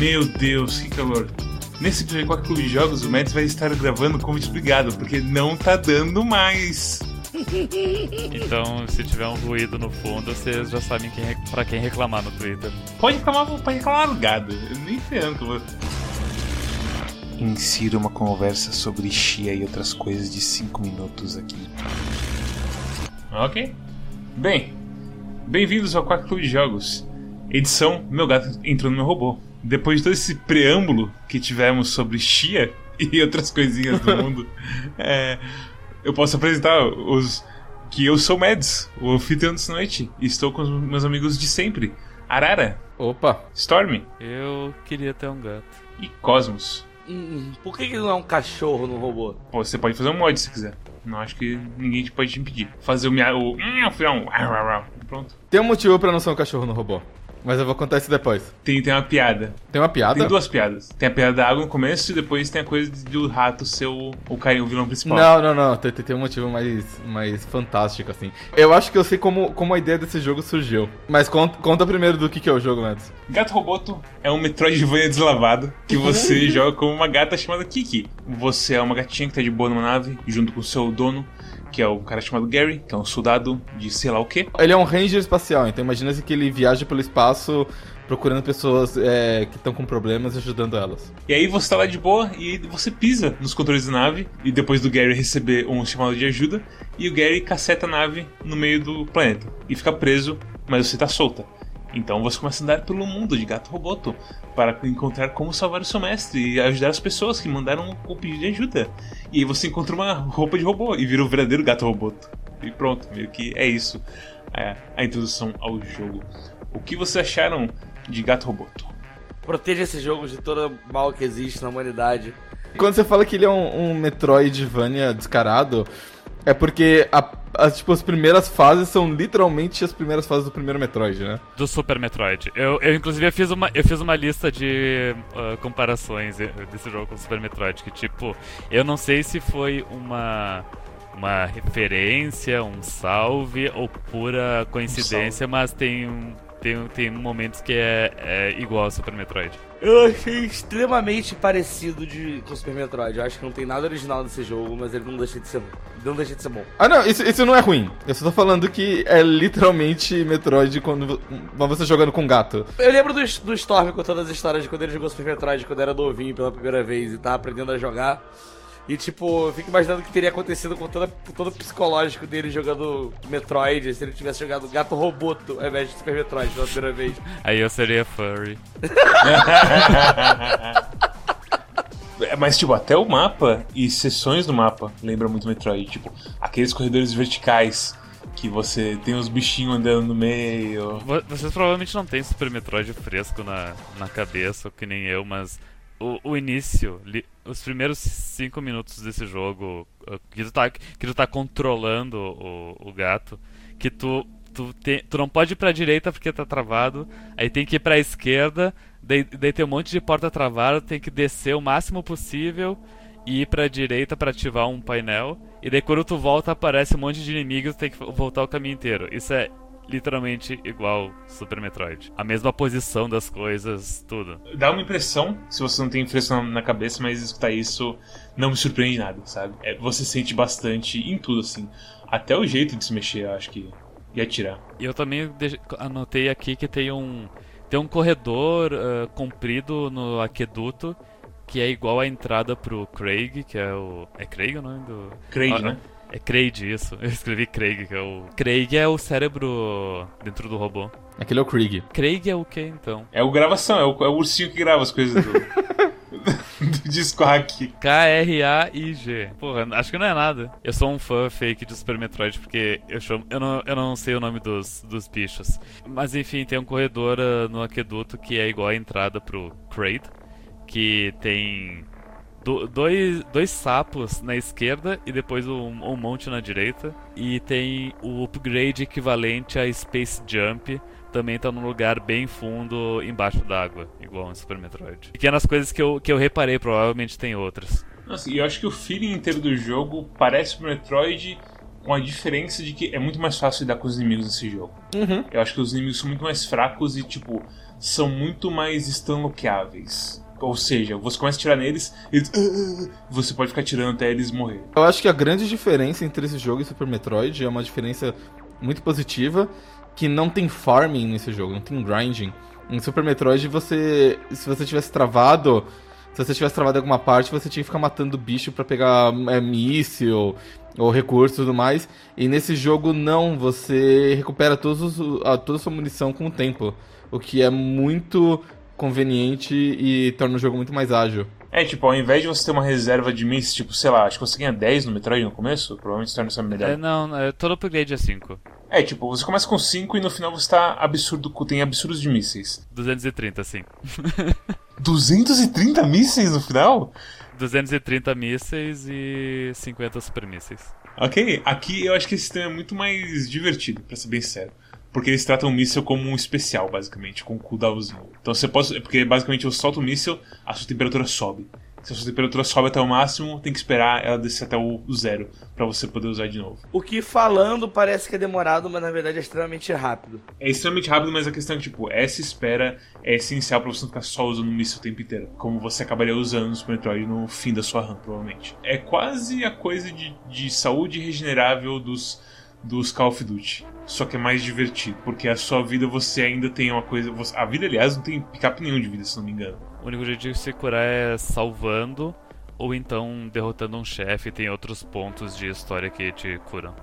Meu Deus, que calor. Nesse episódio de Clube de Jogos, o Mads vai estar gravando como explicado, porque não tá dando mais. Então, se tiver um ruído no fundo, vocês já sabem quem, pra quem reclamar no Twitter. Pode reclamar, pode reclamar gado. Eu nem ferrando que eu vou. Insira uma conversa sobre Xia e outras coisas de 5 minutos aqui. Ok. Bem, bem-vindos ao Quarto Clube de Jogos. Edição Meu Gato Entrou no Meu Robô. Depois de todo esse preâmbulo que tivemos sobre Xia e outras coisinhas do mundo, é, eu posso apresentar os que eu sou Mads, o anfitrião dessa noite, e estou com os meus amigos de sempre. Arara. Opa. Storm. Eu queria ter um gato. E Cosmos. Hum, por que, que não é um cachorro no robô? Pô, você pode fazer um mod se quiser. Não acho que ninguém pode te impedir. Fazer o minha. O. Pronto. Tem um motivo pra não ser um cachorro no robô. Mas eu vou contar isso depois. Tem, tem uma piada. Tem uma piada? Tem duas piadas. Tem a piada da água no começo e depois tem a coisa do rato ser o, o, o vilão principal. Não, não, não. Tem, tem um motivo mais, mais fantástico, assim. Eu acho que eu sei como, como a ideia desse jogo surgiu. Mas conta, conta primeiro do que, que é o jogo, Mads. Gato Roboto é um Metroidvania deslavado que você joga como uma gata chamada Kiki. Você é uma gatinha que tá de boa numa nave, junto com o seu dono que é o cara chamado Gary, que é um soldado de sei lá o quê. Ele é um ranger espacial, então imagina que ele viaja pelo espaço procurando pessoas é, que estão com problemas e ajudando elas. E aí você tá lá de boa e você pisa nos controles da nave e depois do Gary receber um chamado de ajuda e o Gary caceta a nave no meio do planeta e fica preso, mas você tá solta. Então você começa a andar pelo mundo de gato roboto para encontrar como salvar o seu mestre e ajudar as pessoas que mandaram o pedido de ajuda. E aí você encontra uma roupa de robô e vira o verdadeiro gato roboto. E pronto, meio que é isso é a introdução ao jogo. O que vocês acharam de gato roboto? Proteja esse jogo de todo mal que existe na humanidade. Quando você fala que ele é um, um Metroidvania descarado, é porque a, as, tipo, as primeiras fases são literalmente as primeiras fases do primeiro Metroid, né? Do Super Metroid. Eu, eu inclusive, eu fiz uma, eu fiz uma lista de uh, comparações desse jogo com o Super Metroid, que, tipo, eu não sei se foi uma uma referência, um salve ou pura coincidência, um mas tem um tem, tem momentos que é, é igual ao Super Metroid. Eu achei extremamente parecido de, com o Super Metroid. Eu acho que não tem nada original nesse jogo, mas ele não deixa de ser, não deixa de ser bom. Ah, não, isso, isso não é ruim. Eu só tô falando que é literalmente Metroid quando você jogando com gato. Eu lembro do, do Storm contando as histórias de quando ele jogou Super Metroid, quando era novinho pela primeira vez e tava aprendendo a jogar. E, tipo, eu fico imaginando o que teria acontecido com toda, todo o psicológico dele jogando Metroid, se ele tivesse jogado Gato Roboto ao invés de Super Metroid pela primeira vez. Aí eu seria furry. Mas, tipo, até o mapa e sessões do mapa lembram muito Metroid. Tipo, aqueles corredores verticais que você tem os bichinhos andando no meio. Vocês provavelmente não tem Super Metroid fresco na, na cabeça, que nem eu, mas o, o início, li, os primeiros cinco minutos desse jogo, que tu tá, que tu tá controlando o, o gato, que tu, tu, te, tu não pode ir pra direita porque tá travado, aí tem que ir pra esquerda, daí, daí tem um monte de porta travada, tem que descer o máximo possível e ir pra direita para ativar um painel, e daí quando tu volta aparece um monte de inimigos, tem que voltar o caminho inteiro. Isso é literalmente igual Super Metroid. A mesma posição das coisas, tudo. Dá uma impressão, se você não tem fresco na cabeça, mas escutar isso não me surpreende nada, sabe? É, você sente bastante em tudo, assim. Até o jeito de se mexer, eu acho que ia tirar. E eu também anotei aqui que tem um, tem um corredor uh, comprido no aqueduto que é igual a entrada pro Craig, que é o. É Craig o nome do. Craig, ah, né? É Craig, isso. Eu escrevi Craig, que é o. Craig é o cérebro dentro do robô. Aquele é o Craig. Craig é o que então? É o gravação, é o, é o ursinho que grava as coisas do. do disco hack. K-R-A-I-G. Porra, acho que não é nada. Eu sou um fã fake de Super Metroid porque eu, chamo, eu, não, eu não sei o nome dos, dos bichos. Mas enfim, tem um corredor uh, no aqueduto que é igual a entrada pro Kraid. Que tem do, dois, dois sapos na esquerda e depois um, um monte na direita. E tem o upgrade equivalente a Space Jump, também tá num lugar bem fundo embaixo d'água, igual no Super Metroid. Pequenas coisas que eu, que eu reparei, provavelmente tem outras. Nossa, e eu acho que o feeling inteiro do jogo parece o Metroid com a diferença de que é muito mais fácil lidar com os inimigos nesse jogo. Uhum. Eu acho que os inimigos são muito mais fracos e, tipo, são muito mais estanloqueáveis. Ou seja, você começa a tirar neles, eles. "Ah", Você pode ficar tirando até eles morrerem. Eu acho que a grande diferença entre esse jogo e Super Metroid é uma diferença muito positiva, que não tem farming nesse jogo, não tem grinding. Em Super Metroid, você, se você tivesse travado, se você tivesse travado alguma parte, você tinha que ficar matando bicho pra pegar é, míssil ou recursos e tudo mais. E nesse jogo não, você recupera todos os- a, toda a sua munição com o tempo, o que é muito conveniente e torna o jogo muito mais ágil. É, tipo, ao invés de você ter uma reserva de mísseis, tipo, sei lá, acho que você ganha 10 no Metroid no começo, provavelmente se torna essa É, medalha. não, é, todo upgrade é 5. É, tipo, você começa com 5 e no final você tá absurdo, tem absurdos de mísseis. 230, sim. 230 mísseis no final? 230 mísseis e 50 super mísseis. Ok, aqui eu acho que esse sistema é muito mais divertido, pra ser bem sério. Porque eles tratam o míssil como um especial, basicamente, com um cooldownzinho. Então você pode. Porque basicamente eu solto o míssil, a sua temperatura sobe. Se a sua temperatura sobe até o máximo, tem que esperar ela descer até o zero pra você poder usar de novo. O que falando parece que é demorado, mas na verdade é extremamente rápido. É extremamente rápido, mas a questão é que, tipo, essa espera é essencial pra você não ficar só usando o míssil o tempo inteiro. Como você acabaria usando no Super Metroid no fim da sua RAM, provavelmente. É quase a coisa de, de saúde regenerável dos, dos Call of Duty. Só que é mais divertido, porque a sua vida você ainda tem uma coisa. você- a vida, aliás, não tem picape nenhum de vida, se não me engano. O único jeito de se curar é salvando ou então derrotando um chefe. Tem outros pontos de história que te curam.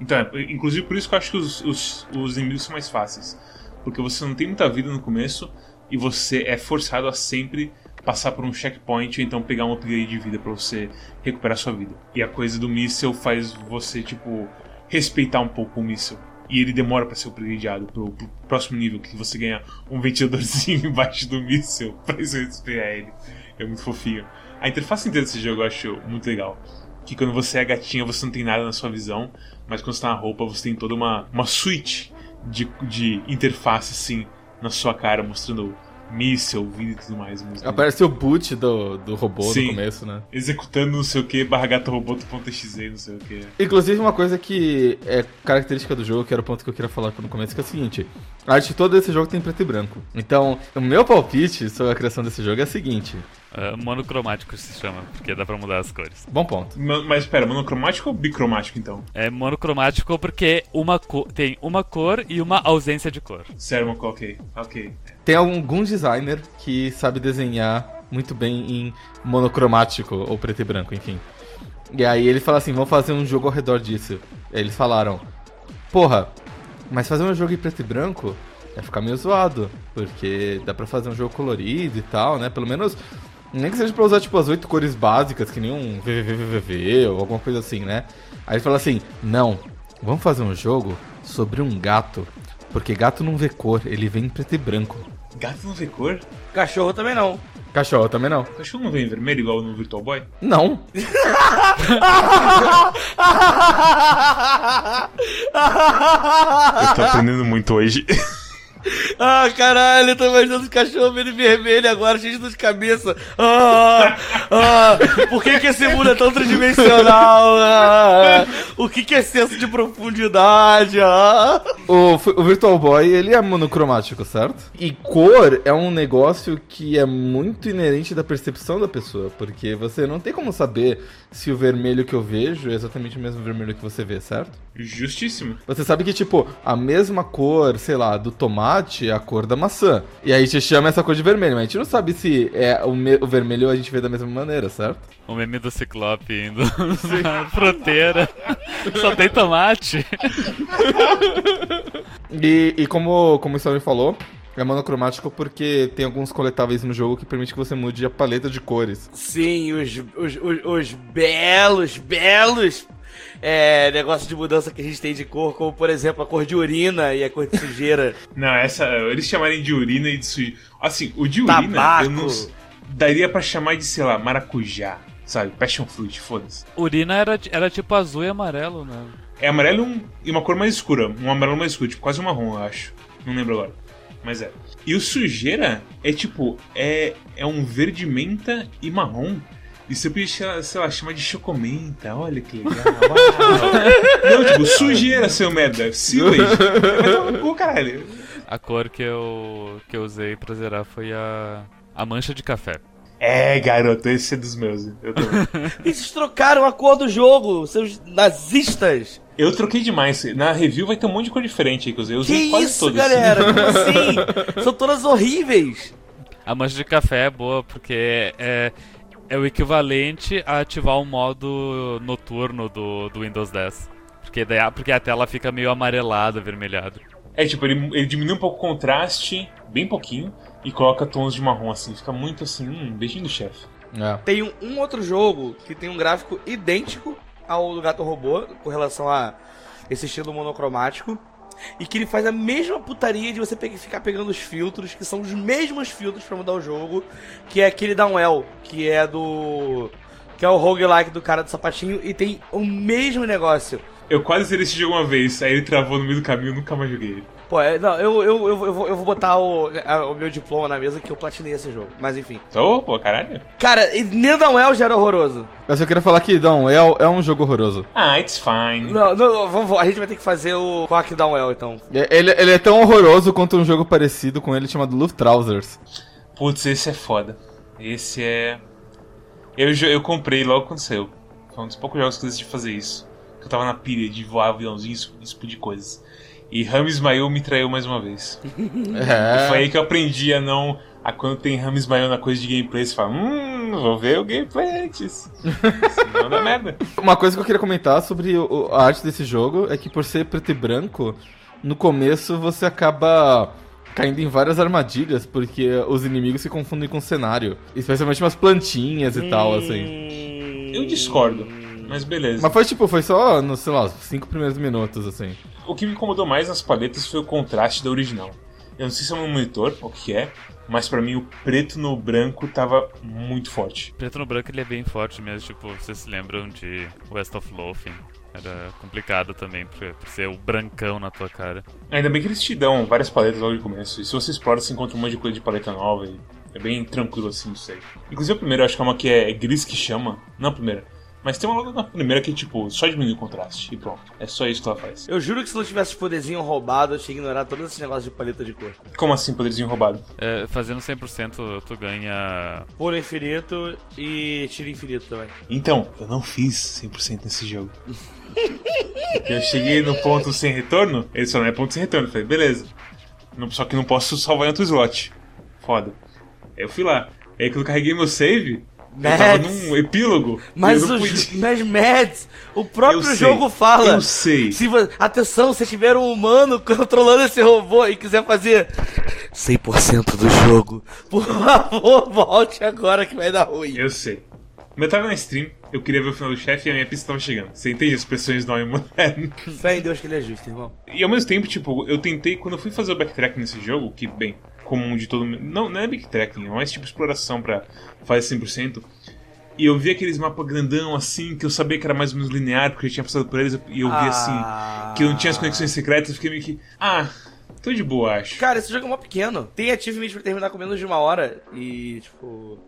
Então, é, inclusive por isso que eu acho que os, os, os inimigos são mais fáceis. Porque você não tem muita vida no começo e você é forçado a sempre passar por um checkpoint ou então pegar um upgrade de vida pra você recuperar sua vida. E a coisa do míssel faz você, tipo, respeitar um pouco o míssel. E ele demora pra ser upgradeado pro, pro próximo nível, que você ganha um ventiladorzinho embaixo do míssel pra você respeitar ele. É muito fofinho. A interface inteira desse jogo eu acho muito legal. Que quando você é gatinha você não tem nada na sua visão, mas quando você tá na roupa você tem toda uma, uma suite de, de interface assim na sua cara, mostrando míssel, e tudo mais. Aparece o boot do, do robô Sim. no começo, né? Executando não sei o que, barra gato robô.exe, não sei o que. Inclusive, uma coisa que é característica do jogo, que era o ponto que eu queria falar no começo, que é o seguinte: a arte toda desse jogo tem preto e branco. Então, o meu palpite sobre a criação desse jogo é o seguinte: É, monocromático se chama, porque dá pra mudar as cores. bom ponto. Ma- Mas espera, monocromático ou bicromático então? É monocromático porque uma tem uma cor e uma ausência de cor. Sério, ok. Ok. Tem algum designer que sabe desenhar muito bem em monocromático ou preto e branco, enfim. E aí ele fala assim: vamos fazer um jogo ao redor disso. Aí eles falaram: porra, mas fazer um jogo em preto e branco vai ficar meio zoado, porque dá pra fazer um jogo colorido e tal, né? Pelo menos. Nem que seja pra usar, tipo, as oito cores básicas, que nem um VVVVV ou alguma coisa assim, né? Aí ele fala assim: não, vamos fazer um jogo sobre um gato, porque gato não vê cor, ele vem em preto e branco. Gato não vê cor? Cachorro também não. Cachorro também não. Cachorro não vê em vermelho igual no Virtual Boy? Não. Eu tô aprendendo muito hoje. ah, caralho, eu tô imaginando os cachorros vendo vermelho agora, cheio de dor de cabeça. Ah, ah, por que, que esse mundo é tão tridimensional? Ah, o que, que é senso de profundidade? Ah. O, o Virtual Boy, ele é monocromático, certo? E cor é um negócio que é muito inerente da percepção da pessoa, porque você não tem como saber se o vermelho que eu vejo é exatamente o mesmo vermelho que você vê, certo? Justíssimo. Você sabe que, tipo, a mesma cor, sei lá, do tomate é a cor da maçã. E aí a gente chama essa cor de vermelho, mas a gente não sabe se é o, o vermelho a gente vê da mesma maneira, certo? O meme do Ciclope indo na fronteira. Só tem tomate. E, e como, como o Storm falou, é monocromático porque tem alguns coletáveis no jogo que permite que você mude a paleta de cores. Sim, os, os, os, os belos, belos é, negócios de mudança que a gente tem de cor, como por exemplo a cor de urina e a cor de sujeira. Não, essa. Eles chamarem de urina e de sujeira. Assim, o de urina Tabaco. eu não. Daria pra chamar de, sei lá, maracujá. Sabe? Passion fruit, foda-se. Urina era, era tipo azul e amarelo, né? É amarelo e um- e uma cor mais escura. Um amarelo mais escuro, tipo quase um marrom, eu acho. Não lembro agora. Mas é. E o sujeira é tipo. É, é um verde menta e marrom. E podia, sei lá, chamar de chocomenta, olha que legal. Uau. Não, tipo, sujeira, seu merda. Silage. Cu, caralho. A cor que eu, que eu usei pra zerar foi a, a mancha de café. É, garoto, esse é dos meus. Eu, tô... E vocês trocaram a cor do jogo, seus nazistas. eu troquei demais. Na review vai ter um monte de cor diferente aí que eu usei. Eu usei Que quase isso, todas. galera? Como assim? São todas horríveis. A mancha de café é boa porque é, é o equivalente a ativar o modo noturno do, do Windows 10. Porque, daí, a- porque a tela fica meio amarelada, avermelhada. É, tipo, ele, ele diminui um pouco o contraste, bem pouquinho, e coloca tons de marrom assim. Fica muito assim, hum, beijinho do chefe. É. Tem um, um outro jogo que tem um gráfico idêntico ao do Gato Robô, com relação a esse estilo monocromático. E que ele faz a mesma putaria de você ficar pegando os filtros, que são os mesmos filtros pra mudar o jogo, que é aquele Downwell, que é do. que é o roguelike do cara do sapatinho, e tem o mesmo negócio. Eu quase zerei esse jogo uma vez, aí ele travou no meio do caminho e nunca mais joguei ele. Pô, é, não, eu, eu, eu, eu, vou, eu vou botar o, a- o meu diploma na mesa que eu platinei esse jogo. Mas enfim. Então, pô, caralho. Cara, e nem Downwell já era horroroso. Mas eu queria falar que Down é, é um jogo horroroso. Ah, it's fine. Não, não, vamos, a gente vai ter que fazer o Quack Downwell então. É- Ele, ele é tão horroroso quanto um jogo parecido com ele chamado Luftrausers. Putz, esse é foda. Esse é. Eu, eu comprei logo quando saiu. Foi um dos poucos jogos que eu decidi fazer isso. Eu tava na pilha de voar aviãozinho e explodir coisas. E Rami Ismail me traiu mais uma vez. E foi É. aí que eu aprendi a não. A quando tem Rami Ismail na coisa de gameplay, você fala, hum, vou ver o gameplay antes. Senão dá merda. Uma coisa que eu queria comentar sobre o- a arte desse jogo é que por ser preto e branco, no começo você acaba caindo em várias armadilhas, porque os inimigos se confundem com o cenário. Especialmente umas plantinhas e tal, assim. Eu discordo, mas beleza. Mas foi tipo, foi só nos, sei lá, os cinco primeiros minutos, assim. O que me incomodou mais nas paletas foi o contraste da original. Eu não sei se é um monitor ou o que é, mas pra mim o preto no branco tava muito forte. Preto no branco ele é bem forte mesmo, tipo, vocês se lembram de West of Lothian? Era complicado também por, por ser o brancão na tua cara. Ainda bem que eles te dão várias paletas logo de começo. E se você explora, você encontra um monte de coisa de paleta nova. E é bem tranquilo assim isso aí. Inclusive a primeira, eu acho que é uma que é gris que chama. Não a primeira. Mas tem uma logo na primeira que, tipo, só diminui o contraste. E pronto. É só isso que ela faz. Eu juro que se não tivesse os poderzinhos roubados, eu tinha ignorado todos esses negócios de paleta de cor. Como assim, poderzinho roubado? É, fazendo 100% tu ganha Pulo infinito e tiro infinito também. Então, eu não fiz 100% nesse jogo. eu cheguei no ponto sem retorno, ele só não é ponto sem retorno. Eu falei, beleza. Só que não posso salvar em outro slot. Foda. Aí eu fui lá. Aí quando eu carreguei meu save, eu tava Mads. num epílogo. Mas, eu não o, pude- mas Mads, o próprio jogo fala. Eu sei. Se atenção, se tiver um humano controlando esse robô e quiser fazer 100% do jogo, por favor, volte agora que vai dar ruim. Eu sei. Mas eu tava na stream, eu queria ver o final do chefe e a minha pista tava chegando. Você entende as pressões do homem moderno? Fé em Deus que ele é justo, irmão. E ao mesmo tempo, tipo, eu tentei, quando eu fui fazer o backtrack nesse jogo, que, bem, comum de todo mundo. Não, não é backtracking, é mais tipo exploração pra fazer 100%. E eu vi aqueles mapas grandão assim, que eu sabia que era mais ou menos linear, porque eu tinha passado por eles, e eu vi Ah. assim, que eu não tinha as conexões secretas, eu fiquei meio que. Ah, tô de boa, acho. Cara, esse jogo é mó pequeno. Tem achievement pra terminar com menos de uma hora e, tipo,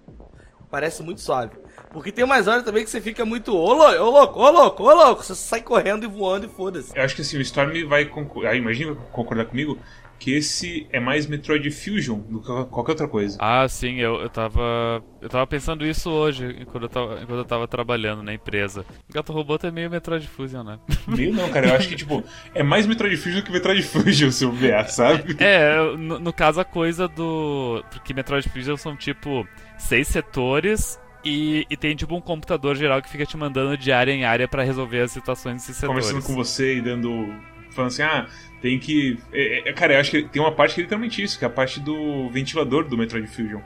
parece muito suave. Porque tem umas horas também que você fica muito, ô louco, ô louco, ô louco, ô louco. Você sai correndo e voando e foda-se. Eu acho que assim, o Storm vai concordar. Ah, imagina concordar comigo que esse é mais Metroid Fusion do que qualquer outra coisa. Ah, sim, eu, eu tava. Eu tava pensando isso hoje, enquanto eu tava, enquanto eu tava trabalhando na empresa. Gato Robô é meio Metroid Fusion, né? Meio não, cara. Eu acho que, tipo, é mais Metroid Fusion do que Metroid Fusion, se eu ver, sabe? É, no, no caso a coisa do. Porque Metroid Fusion são tipo seis setores e, e tem tipo um computador geral que fica te mandando de área em área pra resolver as situações desses setores. Conversando com você e dando. Falando assim, ah, tem que. é, é, cara, eu acho que tem uma parte que é literalmente isso, que é a parte do ventilador do Metroid Fusion.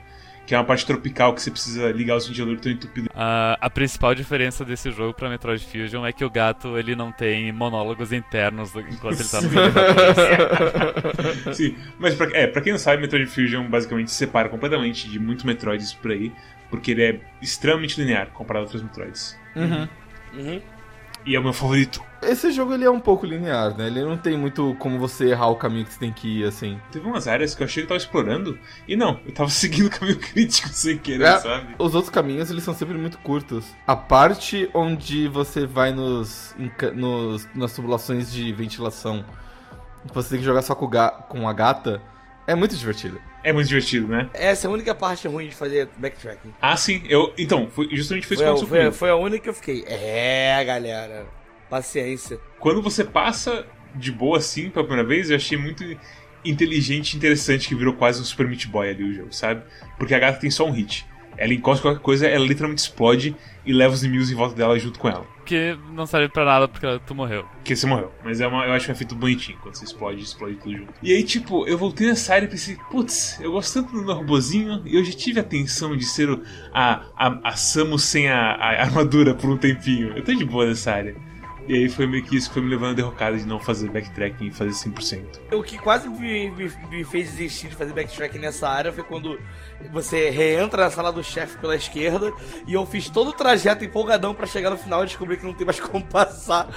Que é uma parte tropical que você precisa ligar os ventiladores estão entupidos. A, a principal diferença desse jogo pra Metroid Fusion é que o gato ele não tem monólogos internos do- enquanto ele tá no Sim, mas pra, é, pra quem não sabe, Metroid Fusion basicamente se separa completamente de muitos Metroids por aí, porque ele é extremamente linear comparado a outros Metroids. Uhum. Uhum. E é o meu favorito. Esse jogo ele é um pouco linear, né? Ele não tem muito como você errar o caminho que você tem que ir, assim. Teve umas áreas que eu achei que eu tava explorando. E não, eu tava seguindo o caminho crítico sem querer, É, sabe? Os outros caminhos, eles são sempre muito curtos. A parte onde você vai nos, nos nas tubulações de ventilação, que você tem que jogar só com, ga- com a gata, é muito divertido. É muito divertido, né? Essa é a única parte ruim de fazer backtracking. Ah, sim. Eu, então, foi, justamente foi isso que aconteceu foi, comigo. foi a única que eu fiquei. É, galera. Paciência. Quando você passa de boa assim pela primeira vez, eu achei muito inteligente e interessante que virou quase um Super Meat Boy ali o jogo, sabe? Porque a gata tem só um hit. Ela encosta qualquer coisa, ela literalmente explode e leva os inimigos em volta dela junto com ela. Que não serve pra nada porque tu morreu. Que você morreu. Mas é uma, eu acho um efeito bonitinho. Quando você explode, explode tudo junto. E aí, tipo, eu voltei nessa área e pensei, putz, eu gosto tanto do meu robozinho e eu já tive a tensão de ser o, a, a, a Samus sem a, a armadura por um tempinho. Eu tô de boa nessa área. E aí foi meio que isso que foi me levando a derrocada de não fazer backtracking e fazer 100%. O que quase me, me- me fez desistir de fazer backtracking nessa área foi quando você reentra na sala do chefe pela esquerda e eu fiz todo o trajeto empolgadão pra chegar no final e descobri que não tem mais como passar.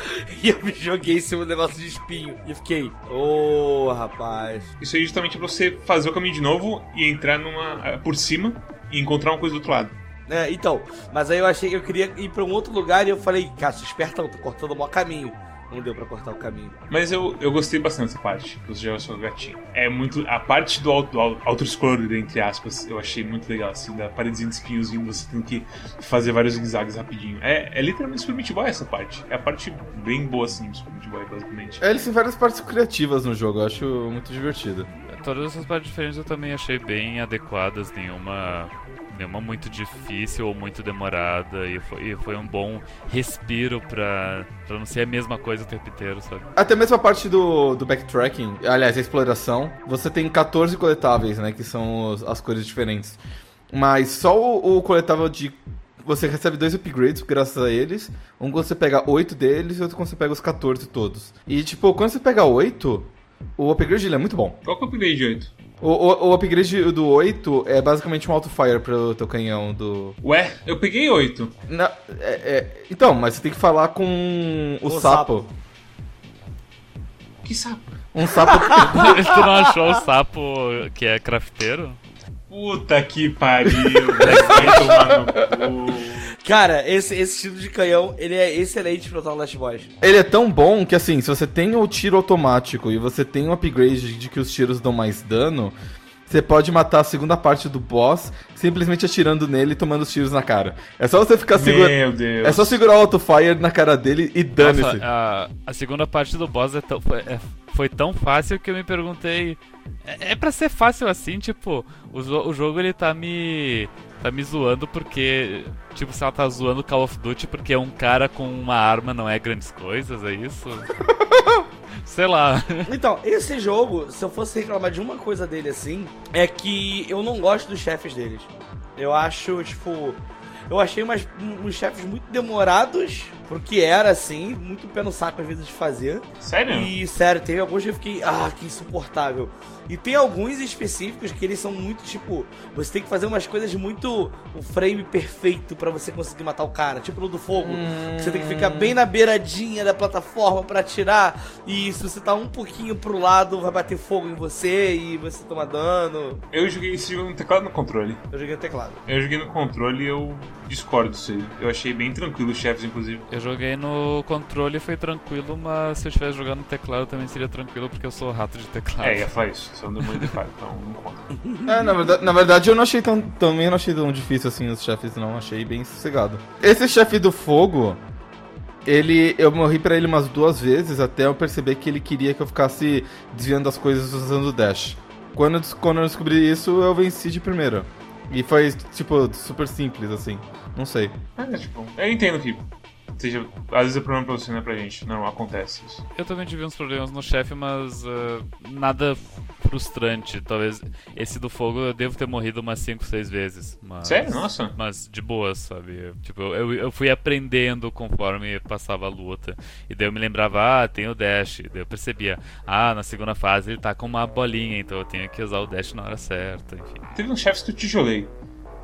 E eu me joguei em cima do negócio de espinho. E fiquei, ô rapaz. Isso aí é justamente pra você fazer o caminho de novo e entrar numa por cima e encontrar uma coisa do outro lado. É, então, mas aí eu achei que eu queria ir pra um outro lugar e eu falei, cara, espertão, tô cortando o maior caminho. Não deu pra cortar o caminho. Mas eu, eu gostei bastante dessa parte, que você joga seu gatinho. É muito. A parte do auto, auto, auto-scroller, entre aspas, eu achei muito legal, assim, da paredezinha de espinhos vindo, você tendo que fazer vários zigue-zagues rapidinho. É, é literalmente Super Meat Boy essa parte. É a parte bem boa, assim, do Super Meat Boy, basicamente. É, Eles têm várias partes criativas no jogo, eu acho muito divertido. Todas essas partes diferentes eu também achei bem adequadas, nenhuma, nenhuma muito difícil ou muito demorada. E foi, e foi um bom respiro pra, pra não ser a mesma coisa o tempo inteiro, sabe? Até mesmo a parte do, do backtracking, aliás, a exploração, você tem 14 coletáveis, né? Que são os- as cores diferentes. Mas só o, o coletável de. Você recebe dois upgrades graças a eles. Um quando você pega 8 deles e outro quando você pega os 14 todos. E tipo, quando você pega 8, o upgrade ele é muito bom. Qual que é o upgrade de 8? O, o, o upgrade do 8 é basicamente um auto-fire pro teu canhão do. Ué, eu peguei 8. Na- é- é- então, mas você tem que falar com o, O sapo. sapo. Que sapo. Um sapo. tu não achou o sapo que é crafteiro? Puta que pariu. Vai tomar no cu. Cara, esse, esse estilo de canhão, ele é excelente pra botar no Last Boss. Ele é tão bom que assim, se você tem o tiro automático e você tem o upgrade de que os tiros dão mais dano, você pode matar a segunda parte do boss simplesmente atirando nele e tomando os tiros na cara. É só você ficar segurando. Meu Deus. É só segurar o autofire na cara dele e dane-se. A, a segunda parte do boss é tão- foi, é- foi tão fácil que eu me perguntei. É, é pra ser fácil assim, tipo, o, o jogo ele tá me. Tá me zoando porque. Tipo, se ela tá zoando Call of Duty porque um cara com uma arma não é grandes coisas, é isso? Sei lá. Então, esse jogo, se eu fosse reclamar de uma coisa dele assim, é que eu não gosto dos chefes deles. Eu acho, tipo. Eu achei umas, uns chefes muito demorados pro que era, assim, muito pé no saco às vezes de fazer. Sério? E, sério, teve alguns que eu fiquei, ah, que insuportável. E tem alguns específicos que eles são muito, tipo, você tem que fazer umas coisas muito. o frame perfeito pra você conseguir matar o cara. Tipo no do fogo. que Você tem que ficar bem na beiradinha da plataforma pra atirar. E se você tá um pouquinho pro lado, vai bater fogo em você e você toma dano. Eu joguei esse jogo no teclado no controle. Eu joguei no teclado. Eu joguei no controle e eu discordo disso. Eu achei bem tranquilo os chefes, inclusive. Eu joguei no controle e foi tranquilo, mas se eu estivesse jogando no teclado também seria tranquilo porque eu sou rato de teclado. É, ia falar isso. Você é um demônio de teclado, então não conta. É, na verdade, na verdade eu não achei tão. Também não achei tão difícil assim os chefes, não. Achei bem sossegado. Esse chefe do fogo. Ele. Eu morri pra ele umas duas vezes até eu perceber que ele queria que eu ficasse desviando as coisas usando o dash. Quando, quando eu descobri isso, eu venci de primeira. E foi, tipo, super simples, assim. Não sei. É, tipo, eu entendo que seja. Às vezes é problema pra você, não é pra gente. Não, acontece isso. Eu também tive uns problemas no chefe, mas ah, nada frustrante. Talvez esse do fogo eu devo ter morrido umas 5, 6 vezes. Mas, Sério? Nossa. Mas de boa, sabe? Tipo, eu, eu fui aprendendo conforme passava a luta. E daí eu me lembrava, ah, tem o dash. Daí eu percebia, ah, na segunda fase ele tá com uma bolinha, então eu tenho que usar o dash na hora certa, enfim. Teve uns chefes que eu tijolei.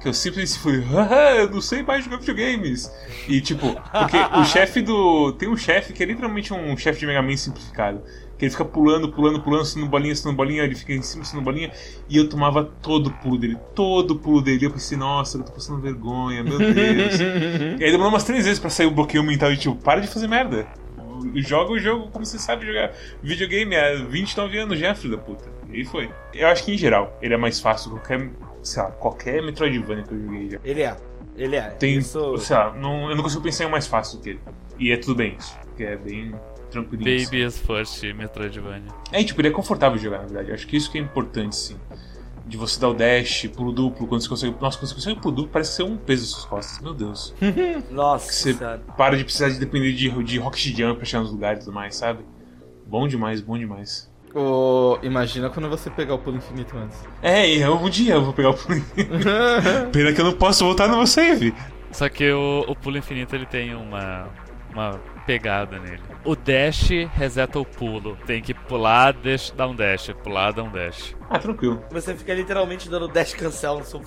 Que eu simplesmente fui, haha, eu não sei mais jogar videogames. E tipo, porque o chefe do. Tem um chefe que é literalmente um chefe de Mega Man simplificado. Que ele fica pulando, pulando, pulando, sendo bolinha, sendo bolinha, ele fica em cima, sendo bolinha. E eu tomava todo o pulo dele, todo o pulo dele. Eu pensei, nossa, eu tô passando vergonha, meu Deus. e aí demorou umas três vezes pra sair o bloqueio mental de tipo, para de fazer merda. Joga o jogo como você sabe jogar videogame há 29 anos já, filho da puta. E aí foi. Eu acho que em geral ele é mais fácil que qualquer, sei lá, qualquer Metroidvania que eu joguei já. Ele é. Ele é. Tem, Isso... sei lá, não, eu não consigo pensar em um mais fácil que ele. E é tudo bem isso, porque é bem tranquilinho. Baby is first Metroidvania. É, tipo, ele é confortável de jogar, na verdade. Eu acho que isso que é importante, sim. De você dar o dash, pulo duplo, quando você consegue. Nossa, quando você consegue pulo duplo, parece ser um peso nas suas costas. Meu Deus. Nossa, Você senhora. para de precisar de depender de, de rocket jump pra chegar nos lugares e tudo mais, sabe? Bom demais, bom demais. Ô, imagina quando você pegar o pulo infinito antes. É, e um dia eu vou pegar o pulo infinito. Pena que eu não posso voltar no meu save. Só que o, o pulo infinito ele tem uma, uma pegada nele. O dash reseta o pulo. Tem que pular, dash, dar um dash, pular, dar um dash. Ah, tranquilo. Você fica literalmente dando dash cancel no seu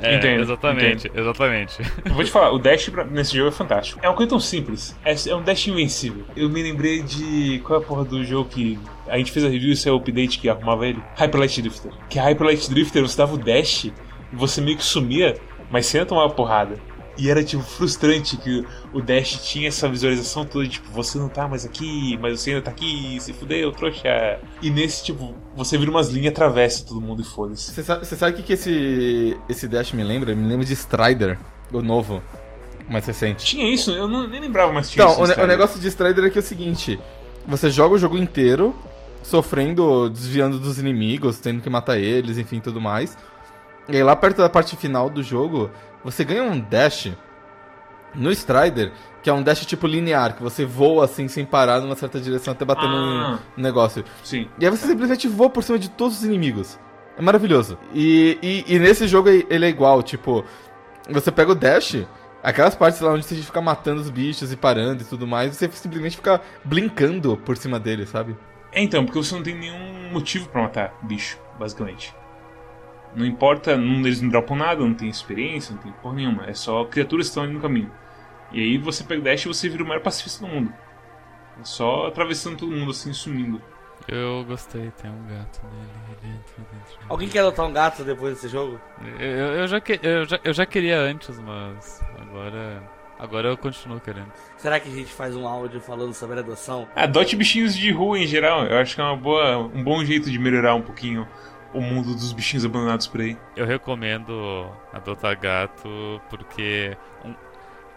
É, Entendo, exatamente, exatamente. Eu vou te falar, o dash pra- nesse jogo é fantástico. É uma coisa tão simples. É, é um dash invencível. Eu me lembrei de. Qual é a porra do jogo que. A gente fez a review e saiu o update que arrumava ele? Hyper Light Drifter. Que a Hyper Light Drifter você dava o dash e você meio que sumia, mas sem tomar uma porrada. E era tipo frustrante que o Dash tinha essa visualização toda, tipo, você não tá mais aqui, mas você ainda tá aqui, se fudeu, trouxa. E nesse, tipo, você vira umas linhas, atravessa todo mundo e foda-se. Você sabe, o que, que esse, esse Dash me lembra? Me lembra de Strider, o novo, mais recente. Tinha isso? Eu não, nem lembrava mais que tinha Então, isso. o, ne- o Strider. negócio de Strider é que é o seguinte: você joga o jogo inteiro, sofrendo, desviando dos inimigos, tendo que matar eles, enfim, tudo mais. E aí lá perto da parte final do jogo, você ganha um dash no Strider, que é um dash tipo linear, que você voa assim sem parar numa certa direção até bater Ah. num negócio. Sim. E aí você simplesmente voa por cima de todos os inimigos. É maravilhoso. E, e, e nesse jogo ele é igual, tipo, você pega o dash, aquelas partes lá onde você fica matando os bichos e parando e tudo mais, você simplesmente fica blinkando por cima dele, sabe? É então, porque você não tem nenhum motivo pra matar bicho, basicamente. Não importa, não, eles não dropam nada, não tem experiência, não tem porra nenhuma. É só criaturas que estão ali no caminho. E aí você pega o dash e você vira o maior pacifista do mundo. É só atravessando todo mundo assim, sumindo. Eu gostei, tem um gato nele, ele entra dentro. Alguém quer adotar um gato depois desse jogo? Eu, eu, já que, eu, já, eu já queria antes, mas agora. Agora eu continuo querendo. Será que a gente faz um áudio falando sobre adoção? Adote bichinhos de rua em geral. Eu acho que é uma boa, um bom jeito de melhorar um pouquinho o mundo dos bichinhos abandonados por aí. Eu recomendo adotar gato porque um-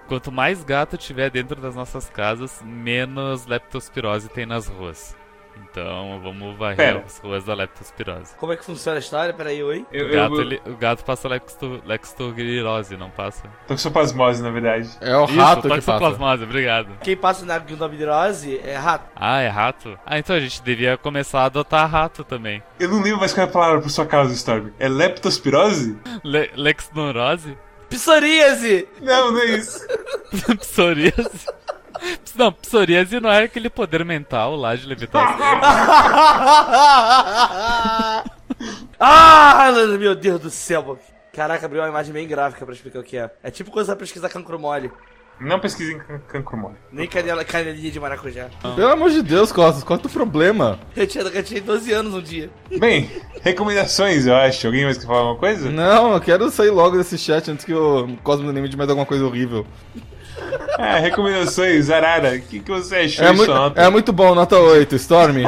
quanto mais gato tiver dentro das nossas casas, menos leptospirose tem nas ruas. Então vamos varrer Pera. as ruas da leptospirose. Como é que funciona a história? Peraí, oi? Eu, O gato, eu, ele- o gato passa lepto- leptospirose, não passa? Toxoplasmose, na verdade. É o Isso, rato que passa. toxoplasmose, obrigado. Quem passa na guindobirose é rato. Ah, é rato? Ah, então a gente devia começar a adotar rato também. Eu não lembro mais qual é a palavra por sua causa, Storm. É leptospirose? Le Lexneurose? Psoríase! Não, não é isso. Psoríase? Não, psoríase não é aquele poder mental lá de levitação. ah, meu Deus do céu. Caraca, abriu uma imagem bem gráfica pra explicar o que é. É tipo quando você vai pesquisar cancro mole. Não pesquisem can- cancro mole. Nem canela, canelinha de maracujá. Pelo amor de Deus, Costas, quanto problema? Eu tinha, eu tinha 12 anos um dia. Bem, recomendações, eu acho. Alguém mais quer falar alguma coisa? Não, eu quero sair logo desse chat antes que o Cosmo lembre de mais alguma coisa horrível. Ah, recomendações, Arara. O que, que você achou É, disso, muito, nota? é muito bom, nota 8, Storm.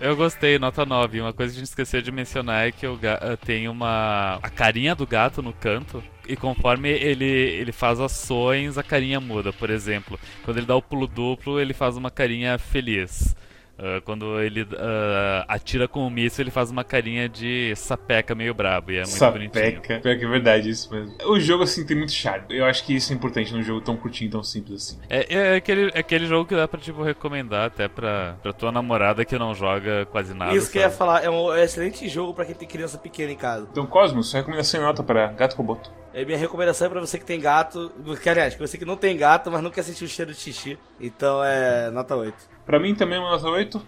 Eu gostei, nota 9. Uma coisa que a gente esqueceu de mencionar é que o ga- eh, tem uma. a carinha do gato no canto. E conforme ele, ele faz ações, a carinha muda. Por exemplo, quando ele dá o pulo duplo, ele faz uma carinha feliz. Ah, quando ele ah, atira com o míssil, ele faz uma carinha de sapeca meio brabo. E é muito bonitinho. Sapeca. Pior que é verdade isso mesmo. O jogo, assim, tem muito charme. Eu acho que isso é importante num jogo tão curtinho, tão simples assim. É, é aquele, é aquele jogo que dá pra tipo, recomendar até pra, pra tua namorada que não joga quase nada. Isso que eu ia sabe? falar, é um excelente jogo pra quem tem criança pequena em casa. Então, Cosmos, recomendação em nota para Gato Roboto. É minha recomendação é pra você que tem gato. Que, aliás, que você que não tem gato, mas não quer sentir o cheiro de xixi. Então é nota 8. Pra mim também é uma nota 8.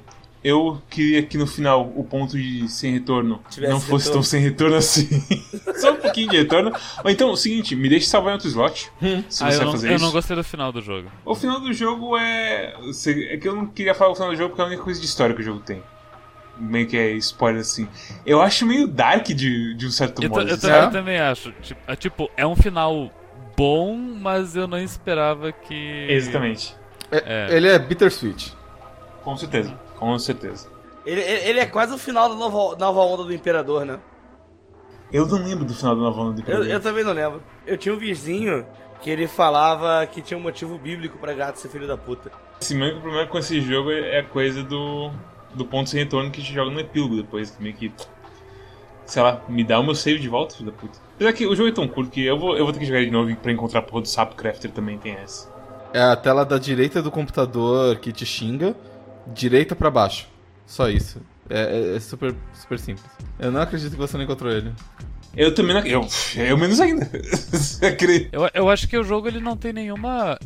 Eu queria que no final o ponto de sem retorno Tivesse não fosse retorno. tão sem retorno assim. Só um pouquinho de retorno. Ou então, o seguinte, me deixe salvar em outro slot. Se Ah, você eu não, fazer eu isso. não gostei do final do jogo. O final do jogo é. É que eu não queria falar o final do jogo porque é a única coisa de história que o jogo tem. Meio que é spoiler assim. Eu acho meio dark de, de um certo Eu, modo. eu assim. também, É? eu também acho. Tipo é, tipo, é um final bom, mas eu não esperava que. Exatamente. É, É. Ele é bittersweet. Com certeza. Com certeza. Ele, ele, ele é quase o final da nova, nova onda do Imperador, né? Eu não lembro do final do Nova do Eu, Imperador. eu também não lembro. Eu tinha um vizinho que ele falava que tinha um motivo bíblico pra gato ser filho da puta. Esse meu problema com esse jogo é a coisa do, do ponto sem retorno que a gente joga no epílogo depois. que Meio que. Sei lá, me dá o meu save de volta, filho da puta. Apesar que o jogo é tão curto que eu vou, eu vou ter que jogar de novo pra encontrar a porra do Sapo Crafter também tem essa. É a tela da direita do computador que te xinga, direita pra baixo. Só isso. É, é- é super, super simples. Eu não acredito que você não encontrou ele. Eu também não. Eu, eu menos ainda. Eu, eu acho que o jogo ele não tem nenhuma.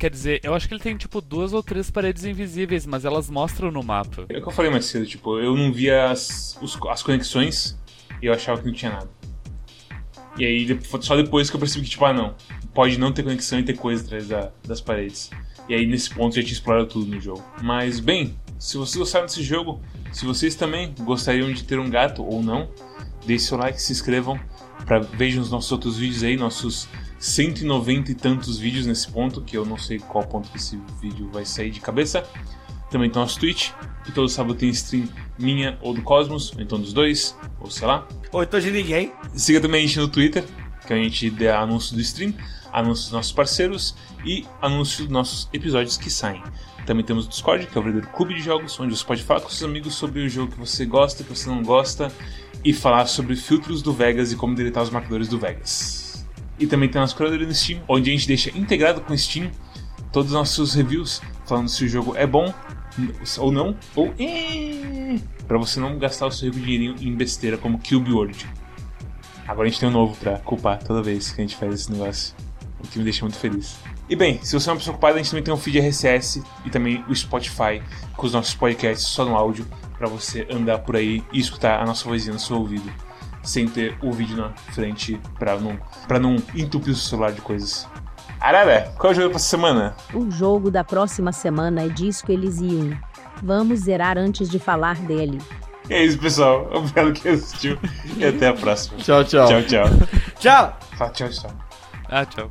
Quer dizer, eu acho que ele tem tipo duas ou três paredes invisíveis, mas elas mostram no mapa. É o que eu falei mais cedo, tipo, eu não via as, os- as conexões e eu achava que não tinha nada. E aí só depois que eu percebi que, tipo, ah não, pode não ter conexão e ter coisa atrás da- das paredes. E aí nesse ponto já tinha explorado tudo no jogo. Mas bem, se vocês gostaram desse jogo, se vocês também gostariam de ter um gato ou não, deixe seu like, se inscrevam, pra, vejam os nossos outros vídeos aí, nossos 190 e tantos vídeos nesse ponto, que eu não sei qual ponto que esse vídeo vai sair de cabeça. Também tem nosso Twitch, que todo sábado tem stream minha ou do Cosmos, ou então dos dois, ou sei lá. Ou então de ninguém. Siga também a gente no Twitter, que a gente dá anúncio do stream, anúncio dos nossos parceiros e anúncio dos nossos episódios que saem. Também temos o Discord, que é o verdadeiro clube de jogos, onde você pode falar com seus amigos sobre o jogo que você gosta, que você não gosta, e falar sobre filtros do Vegas e como deletar os marcadores do Vegas. E também tem nossa curadoria no Steam, onde a gente deixa integrado com o Steam todos os nossos reviews, falando se o jogo é bom ou não, ou para você não gastar o seu rico dinheirinho em besteira como Cube World. Agora a gente tem um novo pra culpar toda vez que a gente faz esse negócio. O que me deixa muito feliz. E bem, se você é uma pessoa ocupada, a gente também tem um feed RSS e também o Spotify com os nossos podcasts só no áudio pra você andar por aí e escutar a nossa vozinha no seu ouvido sem ter o vídeo na frente pra não, pra não entupir o seu celular de coisas. Arara, qual é o jogo pra semana? O jogo da próxima semana é Disco Elysium. Vamos zerar antes de falar dele. E é isso, pessoal. Obrigado que assistiu e até a próxima. Tchau, tchau. Tchau, tchau. Tchau! Fala tchau, tchau. Ah, tchau.